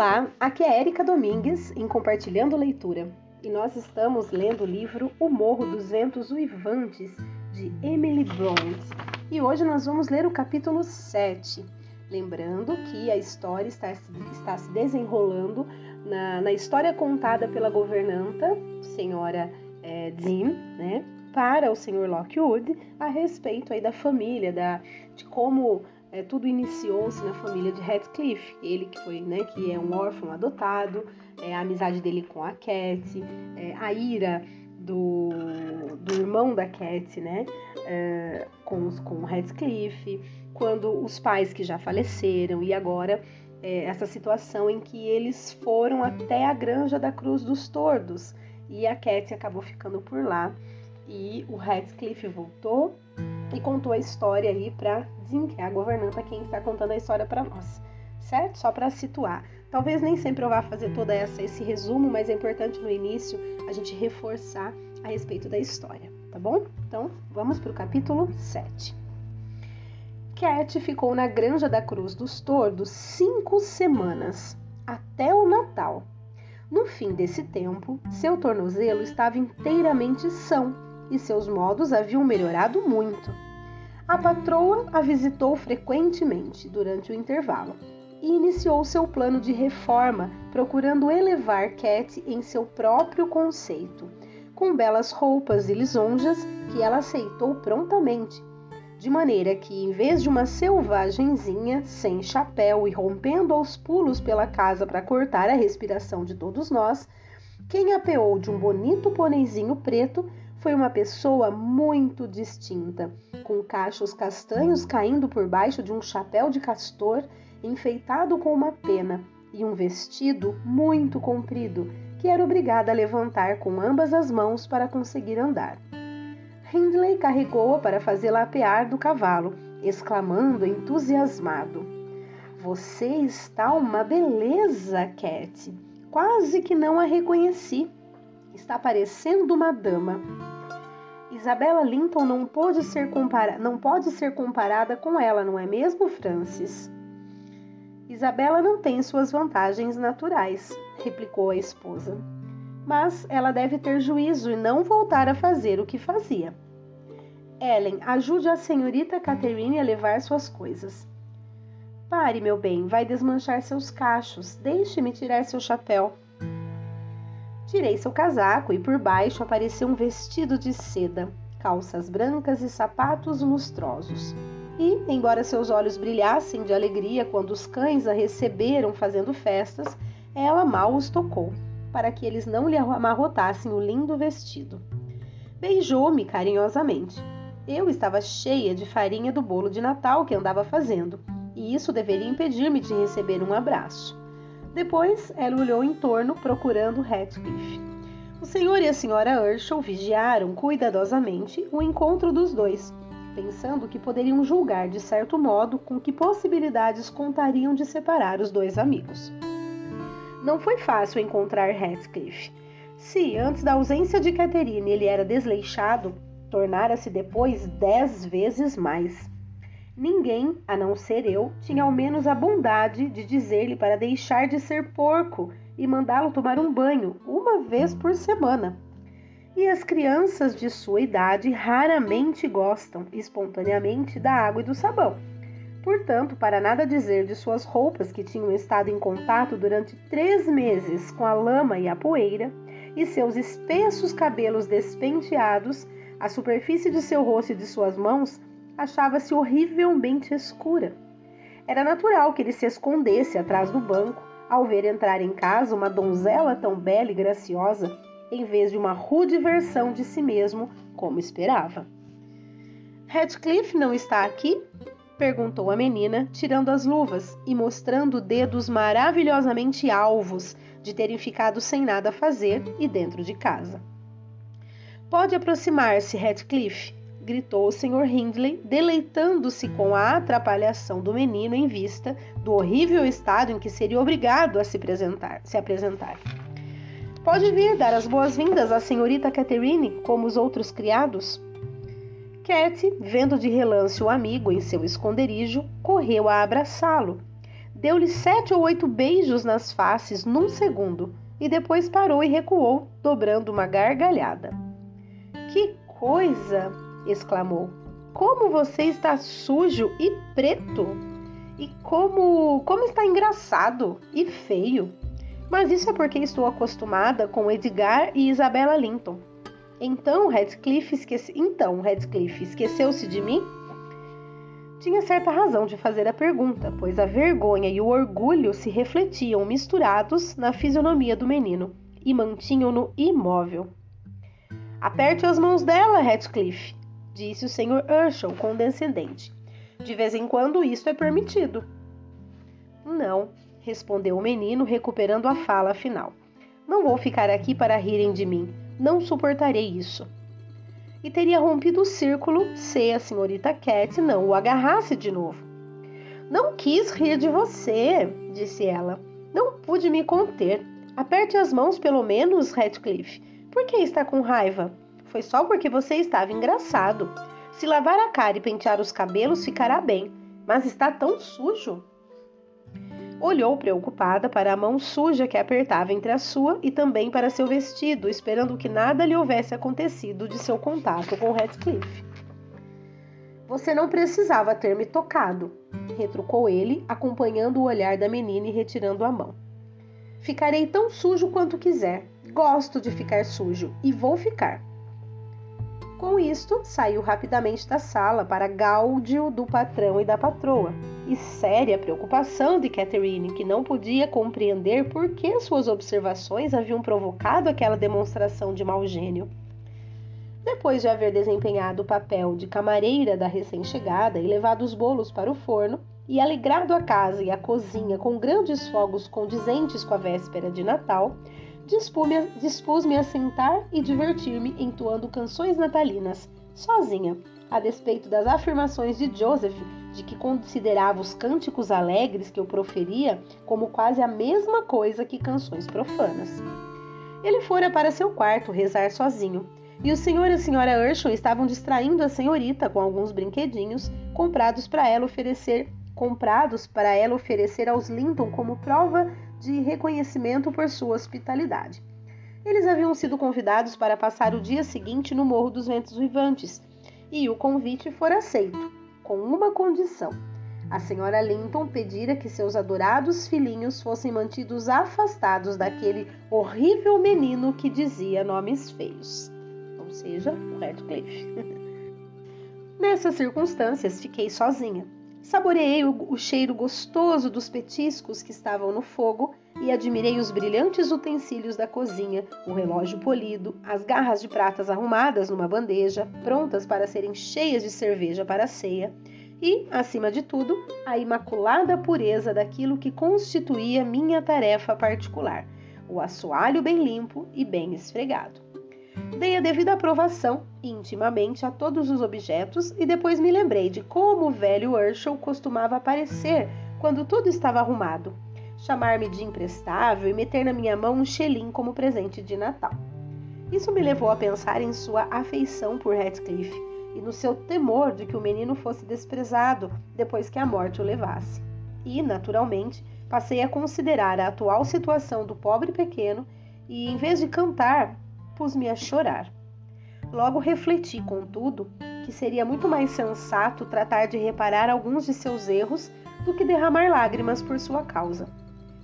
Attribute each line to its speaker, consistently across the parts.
Speaker 1: Olá, aqui é Érica Domingues em Compartilhando Leitura e nós estamos lendo o livro O Morro dos Ventos Uivantes de Emily Blunt e hoje nós vamos ler o capítulo 7. Lembrando que a história está, está se desenrolando na, na, história contada pela governanta, senhora é, Dean, né, para o senhor Lockwood a respeito aí da família, da, de como é, tudo iniciou-se na família de Radcliffe, ele que foi, né, que é um órfão adotado, é, a amizade dele com a Cat, é, a ira do, do irmão da Cat, né, é, com, com o Radcliffe, quando os pais que já faleceram e agora é, essa situação em que eles foram até a granja da Cruz dos Tordos e a Cat acabou ficando por lá e o Radcliffe voltou e contou a história aí para que é a governanta quem está contando a história para nós, certo? Só para situar. Talvez nem sempre eu vá fazer toda essa esse resumo, mas é importante no início a gente reforçar a respeito da história, tá bom? Então, vamos para o capítulo 7. Cat ficou na Granja da Cruz dos Tordos cinco semanas, até o Natal. No fim desse tempo, seu tornozelo estava inteiramente são e seus modos haviam melhorado muito. A patroa a visitou frequentemente durante o intervalo e iniciou seu plano de reforma, procurando elevar Cat em seu próprio conceito, com belas roupas e lisonjas que ela aceitou prontamente, de maneira que, em vez de uma selvagenzinha, sem chapéu e rompendo aos pulos pela casa para cortar a respiração de todos nós, quem apeou de um bonito pôneizinho preto foi uma pessoa muito distinta, com cachos castanhos caindo por baixo de um chapéu de castor enfeitado com uma pena e um vestido muito comprido que era obrigada a levantar com ambas as mãos para conseguir andar. Hindley carregou-a para fazê-la apear do cavalo, exclamando entusiasmado: Você está uma beleza, Cat. Quase que não a reconheci. Está parecendo uma dama. Isabella Linton não pode ser, compara não pode ser comparada com ela, não é mesmo, Francis? Isabela não tem suas vantagens naturais, replicou a esposa. Mas ela deve ter juízo e não voltar a fazer o que fazia. Ellen, ajude a senhorita Catherine a levar suas coisas. Pare, meu bem, vai desmanchar seus cachos. Deixe-me tirar seu chapéu. Tirei seu casaco e por baixo apareceu um vestido de seda, calças brancas e sapatos lustrosos. E, embora seus olhos brilhassem de alegria quando os cães a receberam fazendo festas, ela mal os tocou, para que eles não lhe amarrotassem o lindo vestido. Beijou-me carinhosamente. Eu estava cheia de farinha do bolo de Natal que andava fazendo, e isso deveria impedir-me de receber um abraço. Depois ela olhou em torno procurando Heathcliff. O senhor e a senhora Urshel vigiaram cuidadosamente o encontro dos dois, pensando que poderiam julgar de certo modo com que possibilidades contariam de separar os dois amigos. Não foi fácil encontrar Heathcliff. Se, antes da ausência de Catherine, ele era desleixado, tornara-se depois dez vezes mais. Ninguém, a não ser eu, tinha ao menos a bondade de dizer-lhe para deixar de ser porco e mandá-lo tomar um banho uma vez por semana. E as crianças de sua idade raramente gostam espontaneamente da água e do sabão. Portanto, para nada dizer de suas roupas que tinham estado em contato durante três meses com a lama e a poeira, e seus espessos cabelos despenteados, a superfície de seu rosto e de suas mãos achava-se horrivelmente escura. Era natural que ele se escondesse atrás do banco ao ver entrar em casa uma donzela tão bela e graciosa, em vez de uma rude versão de si mesmo, como esperava. Radcliffe não está aqui? perguntou a menina, tirando as luvas e mostrando dedos maravilhosamente alvos de terem ficado sem nada a fazer e dentro de casa. Pode aproximar-se, Radcliffe, gritou o Sr. Hindley, deleitando-se com a atrapalhação do menino em vista do horrível estado em que seria obrigado a se apresentar. Se apresentar. Pode vir dar as boas-vindas à senhorita Catherine, como os outros criados? Cat, vendo de relance o amigo em seu esconderijo, correu a abraçá-lo. deu-lhe sete ou oito beijos nas faces num segundo e depois parou e recuou, dobrando uma gargalhada. Que coisa! Exclamou. Como você está sujo e preto! E como como está engraçado e feio! Mas isso é porque estou acostumada com Edgar e Isabella Linton. Então, Radcliffe esquece... então, Radcliffe esqueceu-se de mim? Tinha certa razão de fazer a pergunta, pois a vergonha e o orgulho se refletiam misturados na fisionomia do menino e mantinham-no imóvel. Aperte as mãos dela, Radcliffe, disse o Sr. Urshel condescendente. De vez em quando isto é permitido. Não, respondeu o menino, recuperando a fala final. Não vou ficar aqui para rirem de mim. Não suportarei isso e teria rompido o círculo se a senhorita Cat não o agarrasse de novo. Não quis rir de você, disse ela. Não pude me conter. Aperte as mãos, pelo menos, Radcliffe. Por que está com raiva? Foi só porque você estava engraçado. Se lavar a cara e pentear os cabelos, ficará bem. Mas está tão sujo. Olhou preocupada para a mão suja que apertava entre a sua e também para seu vestido, esperando que nada lhe houvesse acontecido de seu contato com Radcliffe. Você não precisava ter me tocado, retrucou ele, acompanhando o olhar da menina e retirando a mão. Ficarei tão sujo quanto quiser. Gosto de ficar sujo e vou ficar. Com isto, saiu rapidamente da sala para gáudio do patrão e da patroa, e séria preocupação de Catherine, que não podia compreender por que suas observações haviam provocado aquela demonstração de mau gênio. Depois de haver desempenhado o papel de camareira da recém-chegada e levado os bolos para o forno, e alegrado a casa e a cozinha com grandes fogos condizentes com a véspera de Natal, dispus-me a sentar e divertir-me entoando canções natalinas, sozinha, a despeito das afirmações de Joseph de que considerava os cânticos alegres que eu proferia como quase a mesma coisa que canções profanas. Ele fora para seu quarto rezar sozinho, e o senhor e a senhora Urshel estavam distraindo a senhorita com alguns brinquedinhos comprados para ela oferecer comprados para ela oferecer aos Linton como prova de reconhecimento por sua hospitalidade. Eles haviam sido convidados para passar o dia seguinte no Morro dos Ventos Vivantes, e o convite fora aceito, com uma condição. A senhora Linton pedira que seus adorados filhinhos fossem mantidos afastados daquele horrível menino que dizia nomes feios, ou seja, o Radcliffe. Nessas circunstâncias, fiquei sozinha Saboreei o, cheiro gostoso dos petiscos que estavam no fogo e admirei os brilhantes utensílios da cozinha, o relógio polido, as garras de pratas arrumadas numa bandeja, prontas para serem cheias de cerveja para a ceia, e, acima de tudo, a imaculada pureza daquilo que constituía minha tarefa particular, o assoalho bem limpo e bem esfregado. Dei a devida aprovação, intimamente, a todos os objetos e depois me lembrei de como o velho Urshel costumava aparecer quando tudo estava arrumado, chamar-me de imprestável e meter na minha mão um xelim como presente de Natal. Isso me levou a pensar em sua afeição por Radcliffe e no seu temor de que o menino fosse desprezado depois que a morte o levasse. E, naturalmente, passei a considerar a atual situação do pobre pequeno e, em vez de cantar, pus-me a chorar. Logo refleti, contudo, que seria muito mais sensato tratar de reparar alguns de seus erros do que derramar lágrimas por sua causa.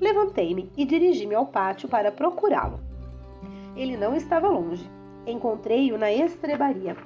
Speaker 1: Levantei-me e dirigi-me ao pátio para procurá-lo. Ele não estava longe. Encontrei-o na estrebaria,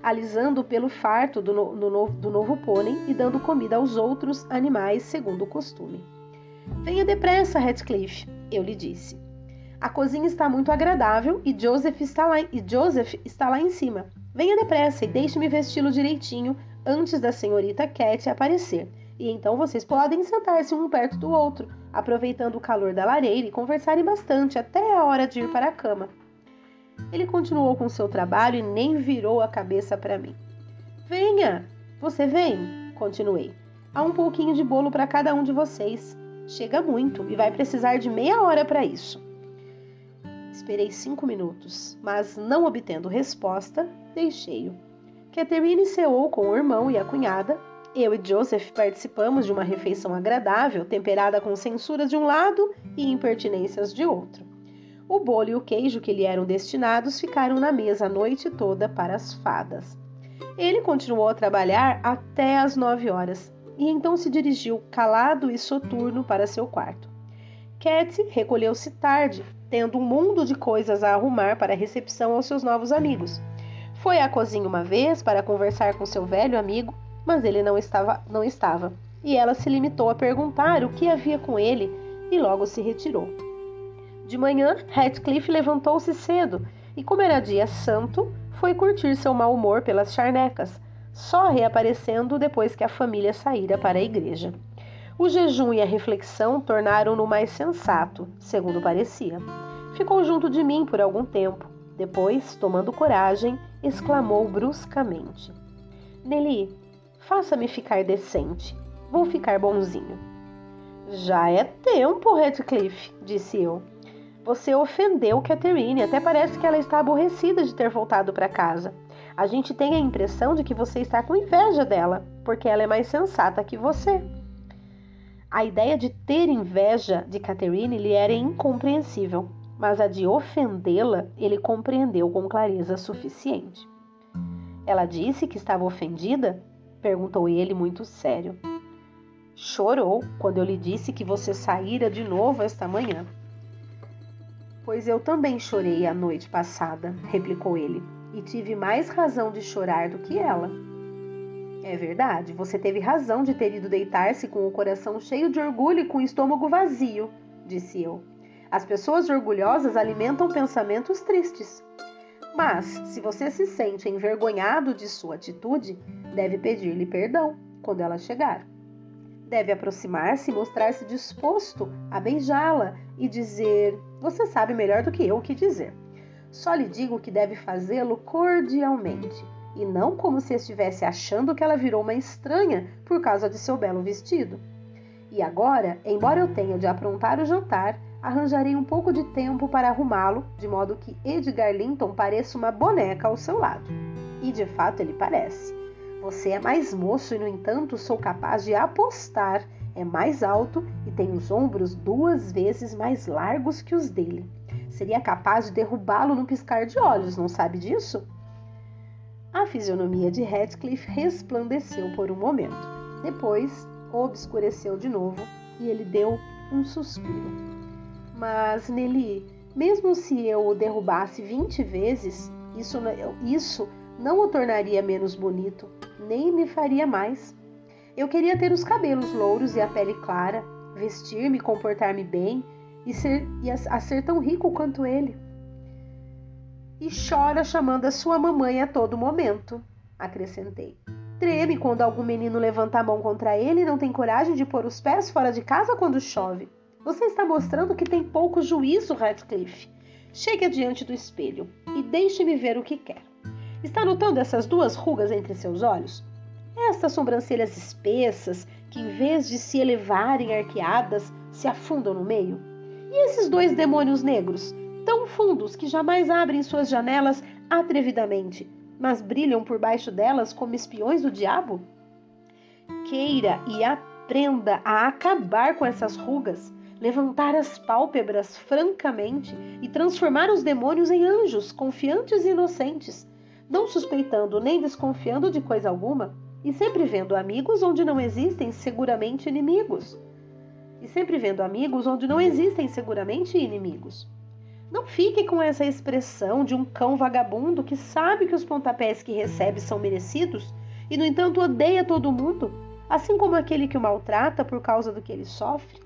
Speaker 1: alisando pelo farto do, no, do, novo, do novo pônei e dando comida aos outros animais segundo o costume. Venha depressa, Radcliffe, eu lhe disse. A cozinha está muito agradável e Joseph está lá, e Joseph está lá em cima. Venha depressa e deixe-me vesti-lo direitinho antes da senhorita Cat aparecer. E então vocês podem sentar-se um perto do outro, aproveitando o calor da lareira e conversarem bastante até a hora de ir para a cama. Ele continuou com seu trabalho e nem virou a cabeça para mim. Venha! Você vem? Continuei. Há um pouquinho de bolo para cada um de vocês. Chega muito e vai precisar de meia hora para isso. Esperei cinco minutos, mas não obtendo resposta, deixei-o. Catherine ceou com o irmão e a cunhada, Eu e Joseph participamos de uma refeição agradável, temperada com censuras de um lado e impertinências de outro. O bolo e o queijo que lhe eram destinados ficaram na mesa a noite toda para as fadas. Ele continuou a trabalhar até às nove horas e então se dirigiu calado e soturno para seu quarto. Cat recolheu-se tarde, tendo um mundo de coisas a arrumar para a recepção aos seus novos amigos. Foi à cozinha uma vez para conversar com seu velho amigo mas ele não estava, não estava. E ela se limitou a perguntar o que havia com ele e logo se retirou. De manhã, Radcliffe levantou-se cedo e, como era dia santo, foi curtir seu mau humor pelas charnecas, só reaparecendo depois que a família saíra para a igreja. O jejum e a reflexão tornaram-no mais sensato, segundo parecia. Ficou junto de mim por algum tempo. Depois, tomando coragem, exclamou bruscamente: Nelly, Faça-me ficar decente. Vou ficar bonzinho. Já é tempo, Redcliffe, disse eu. Você ofendeu Catherine, até parece que ela está aborrecida de ter voltado para casa. A gente tem a impressão de que você está com inveja dela, porque ela é mais sensata que você. A ideia de ter inveja de Catherine lhe era incompreensível, mas a de ofendê-la ele compreendeu com clareza suficiente. Ela disse que estava ofendida perguntou ele muito sério. Chorou quando eu lhe disse que você saíra de novo esta manhã. Pois eu também chorei a noite passada, replicou ele, e tive mais razão de chorar do que ela. É verdade, você teve razão de ter ido deitar-se com o coração cheio de orgulho e com o estômago vazio, disse eu. As pessoas orgulhosas alimentam pensamentos tristes. Mas, se você se sente envergonhado de sua atitude, deve pedir-lhe perdão quando ela chegar. Deve aproximar-se e mostrar-se disposto a beijá-la e dizer: Você sabe melhor do que eu o que dizer. Só lhe digo que deve fazê-lo cordialmente e não como se estivesse achando que ela virou uma estranha por causa de seu belo vestido. E agora, embora eu tenha de aprontar o jantar, arranjarei um pouco de tempo para arrumá-lo, de modo que Edgar Linton pareça uma boneca ao seu lado. E de fato ele parece. Você é mais moço e, no entanto, sou capaz de apostar, é mais alto e tem os ombros duas vezes mais largos que os dele. Seria capaz de derrubá-lo no piscar de olhos, não sabe disso? A fisionomia de Radcliffe resplandeceu por um momento. Depois, obscureceu de novo e ele deu um suspiro. Mas, Nelly, mesmo se eu o derrubasse 20 vezes, isso, isso não o tornaria menos bonito, nem me faria mais. Eu queria ter os cabelos louros e a pele clara, vestir-me, comportar-me bem e, ser, e a, a ser tão rico quanto ele. E chora chamando a sua mamãe a todo momento, acrescentei. Treme quando algum menino levanta a mão contra ele e não tem coragem de pôr os pés fora de casa quando chove. Você está mostrando que tem pouco juízo, Radcliffe. Chegue adiante do espelho e deixe-me ver o que quer. Está notando essas duas rugas entre seus olhos? Estas sobrancelhas espessas que, em vez de se elevarem arqueadas, se afundam no meio? E esses dois demônios negros, tão fundos que jamais abrem suas janelas atrevidamente, mas brilham por baixo delas como espiões do diabo? Queira e aprenda a acabar com essas rugas levantar as pálpebras francamente e transformar os demônios em anjos confiantes e inocentes, não suspeitando nem desconfiando de coisa alguma, e sempre vendo amigos onde não existem seguramente inimigos. E sempre vendo amigos onde não existem seguramente inimigos. Não fique com essa expressão de um cão vagabundo que sabe que os pontapés que recebe são merecidos e, no entanto, odeia todo mundo, assim como aquele que o maltrata por causa do que ele sofre.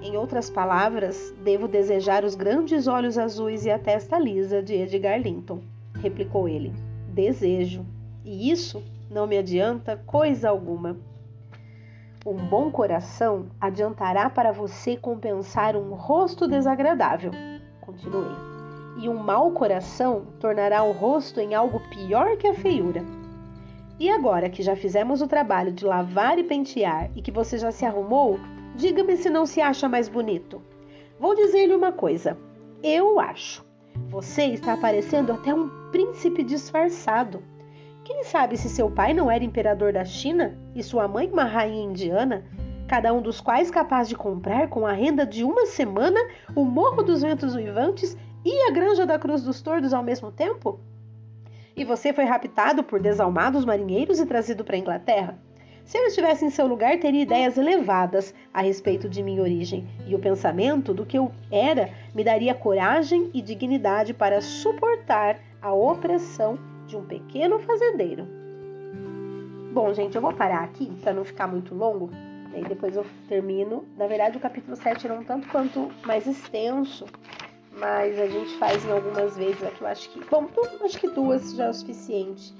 Speaker 1: Em outras palavras, devo desejar os grandes olhos azuis e a testa lisa de Edgar Linton, replicou ele. Desejo. E isso não me adianta coisa alguma. Um bom coração adiantará para você compensar um rosto desagradável, continuei. E um mau coração tornará o rosto em algo pior que a feiura. E agora que já fizemos o trabalho de lavar e pentear e que você já se arrumou, Diga-me se não se acha mais bonito. Vou dizer-lhe uma coisa. Eu acho. Você está parecendo até um príncipe disfarçado. Quem sabe se seu pai não era imperador da China e sua mãe uma rainha indiana, cada um dos quais capaz de comprar com a renda de uma semana o Morro dos Ventos Uivantes e a Granja da Cruz dos Tordos ao mesmo tempo? E você foi raptado por desalmados marinheiros e trazido para a Inglaterra? Se eu estivesse em seu lugar, teria ideias elevadas a respeito de minha origem, e o pensamento do que eu era me daria coragem e dignidade para suportar a opressão de um pequeno fazendeiro. Bom, gente, eu vou parar aqui para não ficar muito longo, e depois eu termino. Na verdade, o capítulo 7 era um tanto quanto mais extenso, mas a gente faz em algumas vezes aqui, eu acho que. Bom, acho que duas já é o suficiente.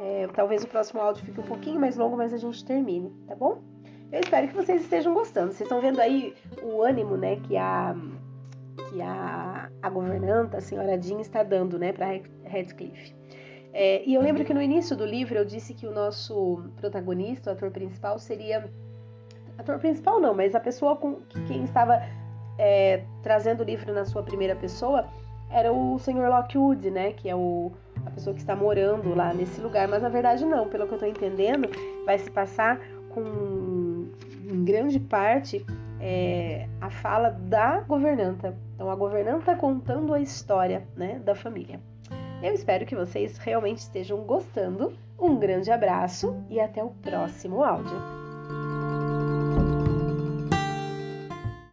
Speaker 1: É, talvez o próximo áudio fique um pouquinho mais longo, mas a gente termine, tá bom? Eu espero que vocês estejam gostando. Vocês estão vendo aí o ânimo, né, que a que a, a governanta, a senhora Jean, está dando, né, para Radcliffe. É, e eu lembro que no início do livro eu disse que o nosso protagonista, o ator principal, seria ator principal não, mas a pessoa com que quem estava é, trazendo o livro na sua primeira pessoa era o Sr. Lockwood, né, que é o a pessoa que está morando lá nesse lugar, mas na verdade não, pelo que eu estou entendendo, vai se passar com em grande parte é, a fala da governanta. Então a governanta contando a história né, da família. Eu espero que vocês realmente estejam gostando. Um grande abraço e até o próximo áudio.